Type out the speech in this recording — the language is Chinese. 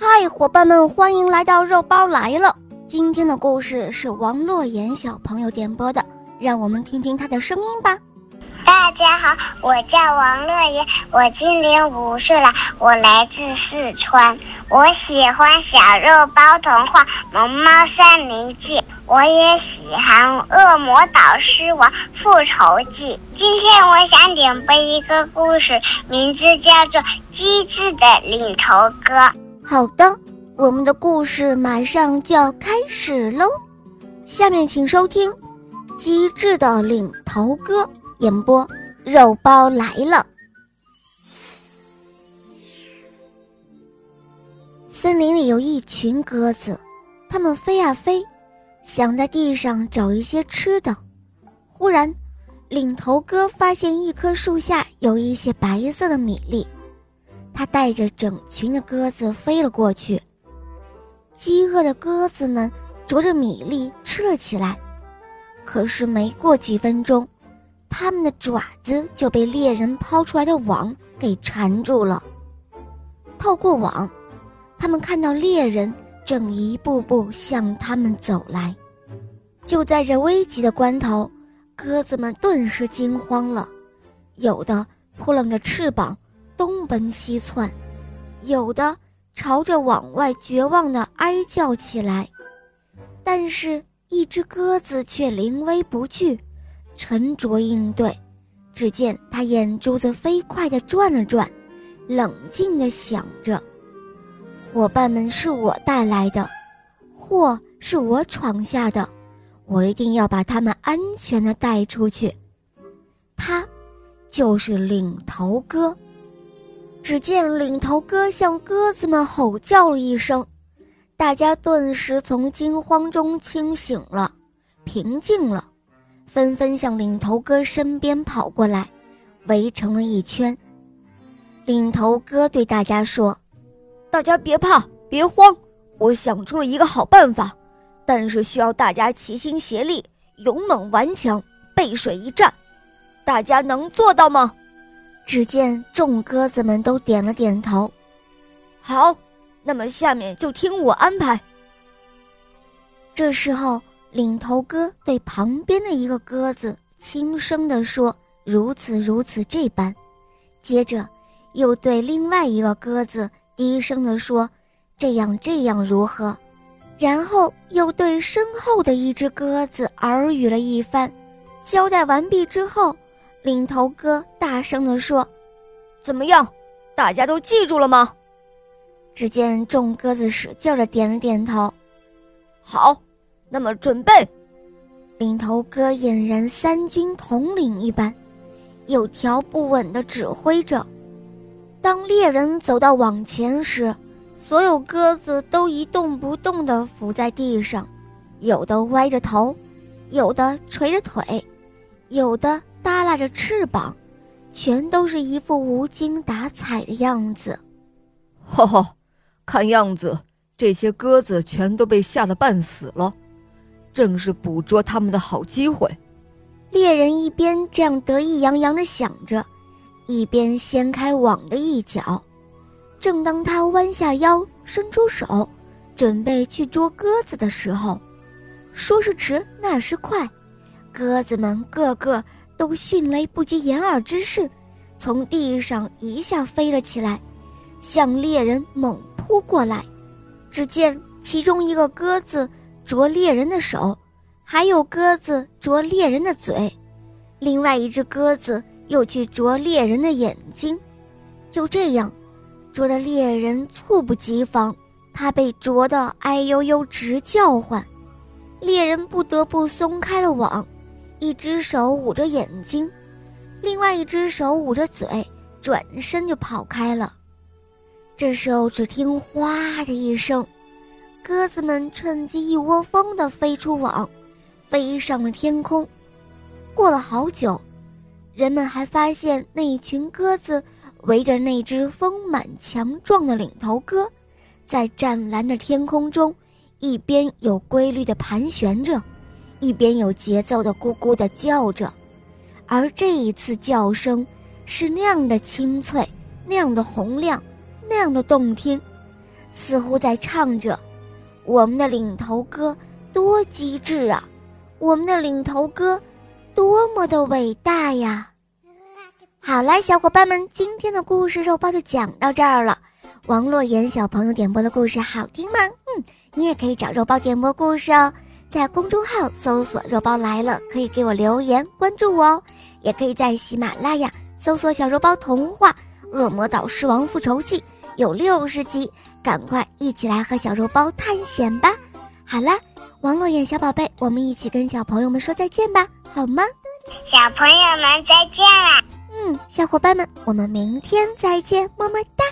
嗨，伙伴们，欢迎来到肉包来了。今天的故事是王洛言小朋友点播的，让我们听听他的声音吧。大家好，我叫王乐言，我今年五岁了，我来自四川。我喜欢小肉包童话《萌猫森林记》，我也喜欢《恶魔导师王复仇记》。今天我想点播一个故事，名字叫做《机智的领头哥》。好的，我们的故事马上就要开始喽。下面请收听《机智的领头哥》演播，肉包来了。森林里有一群鸽子，它们飞啊飞，想在地上找一些吃的。忽然，领头哥发现一棵树下有一些白色的米粒。他带着整群的鸽子飞了过去。饥饿的鸽子们啄着米粒吃了起来，可是没过几分钟，它们的爪子就被猎人抛出来的网给缠住了。透过网，他们看到猎人正一步步向他们走来。就在这危急的关头，鸽子们顿时惊慌了，有的扑棱着翅膀。东奔西窜，有的朝着往外绝望地哀叫起来，但是，一只鸽子却临危不惧，沉着应对。只见它眼珠子飞快地转了转，冷静地想着：“伙伴们是我带来的，祸是我闯下的，我一定要把他们安全地带出去。”他，就是领头鸽。只见领头哥向鸽子们吼叫了一声，大家顿时从惊慌中清醒了，平静了，纷纷向领头哥身边跑过来，围成了一圈。领头哥对大家说：“大家别怕，别慌，我想出了一个好办法，但是需要大家齐心协力，勇猛顽强，背水一战，大家能做到吗？”只见众鸽子们都点了点头，好，那么下面就听我安排。这时候，领头鸽对旁边的一个鸽子轻声地说：“如此如此这般。”接着，又对另外一个鸽子低声地说：“这样这样如何？”然后又对身后的一只鸽子耳语了一番。交代完毕之后。领头哥大声地说：“怎么样，大家都记住了吗？”只见众鸽子使劲地点了点头。好，那么准备。领头哥俨然三军统领一般，有条不紊地指挥着。当猎人走到网前时，所有鸽子都一动不动地伏在地上，有的歪着头，有的垂着腿，有的。耷拉着翅膀，全都是一副无精打采的样子。哈哈，看样子这些鸽子全都被吓得半死了，正是捕捉它们的好机会。猎人一边这样得意洋洋地想着，一边掀开网的一角。正当他弯下腰，伸出手，准备去捉鸽子的时候，说时迟，那时快，鸽子们个个。都迅雷不及掩耳之势，从地上一下飞了起来，向猎人猛扑过来。只见其中一个鸽子啄猎人的手，还有鸽子啄猎人的嘴，另外一只鸽子又去啄猎人的眼睛。就这样，啄得猎人猝不及防，他被啄得哎呦呦直叫唤，猎人不得不松开了网。一只手捂着眼睛，另外一只手捂着嘴，转身就跑开了。这时候，只听“哗”的一声，鸽子们趁机一窝蜂地飞出网，飞上了天空。过了好久，人们还发现那一群鸽子围着那只丰满强壮的领头鸽，在湛蓝的天空中，一边有规律地盘旋着。一边有节奏的咕咕的叫着，而这一次叫声是那样的清脆，那样的洪亮，那样的动听，似乎在唱着：“我们的领头哥多机智啊，我们的领头哥多么的伟大呀！”好啦，小伙伴们，今天的故事肉包就讲到这儿了。王洛言小朋友点播的故事好听吗？嗯，你也可以找肉包点播故事哦，在公众号搜索“肉包来了”，可以给我留言关注我哦，也可以在喜马拉雅搜索“小肉包童话《恶魔岛狮王复仇记》”，有六十集，赶快一起来和小肉包探险吧！好啦，王洛眼小宝贝，我们一起跟小朋友们说再见吧，好吗？小朋友们再见啦！嗯，小伙伴们，我们明天再见，么么哒。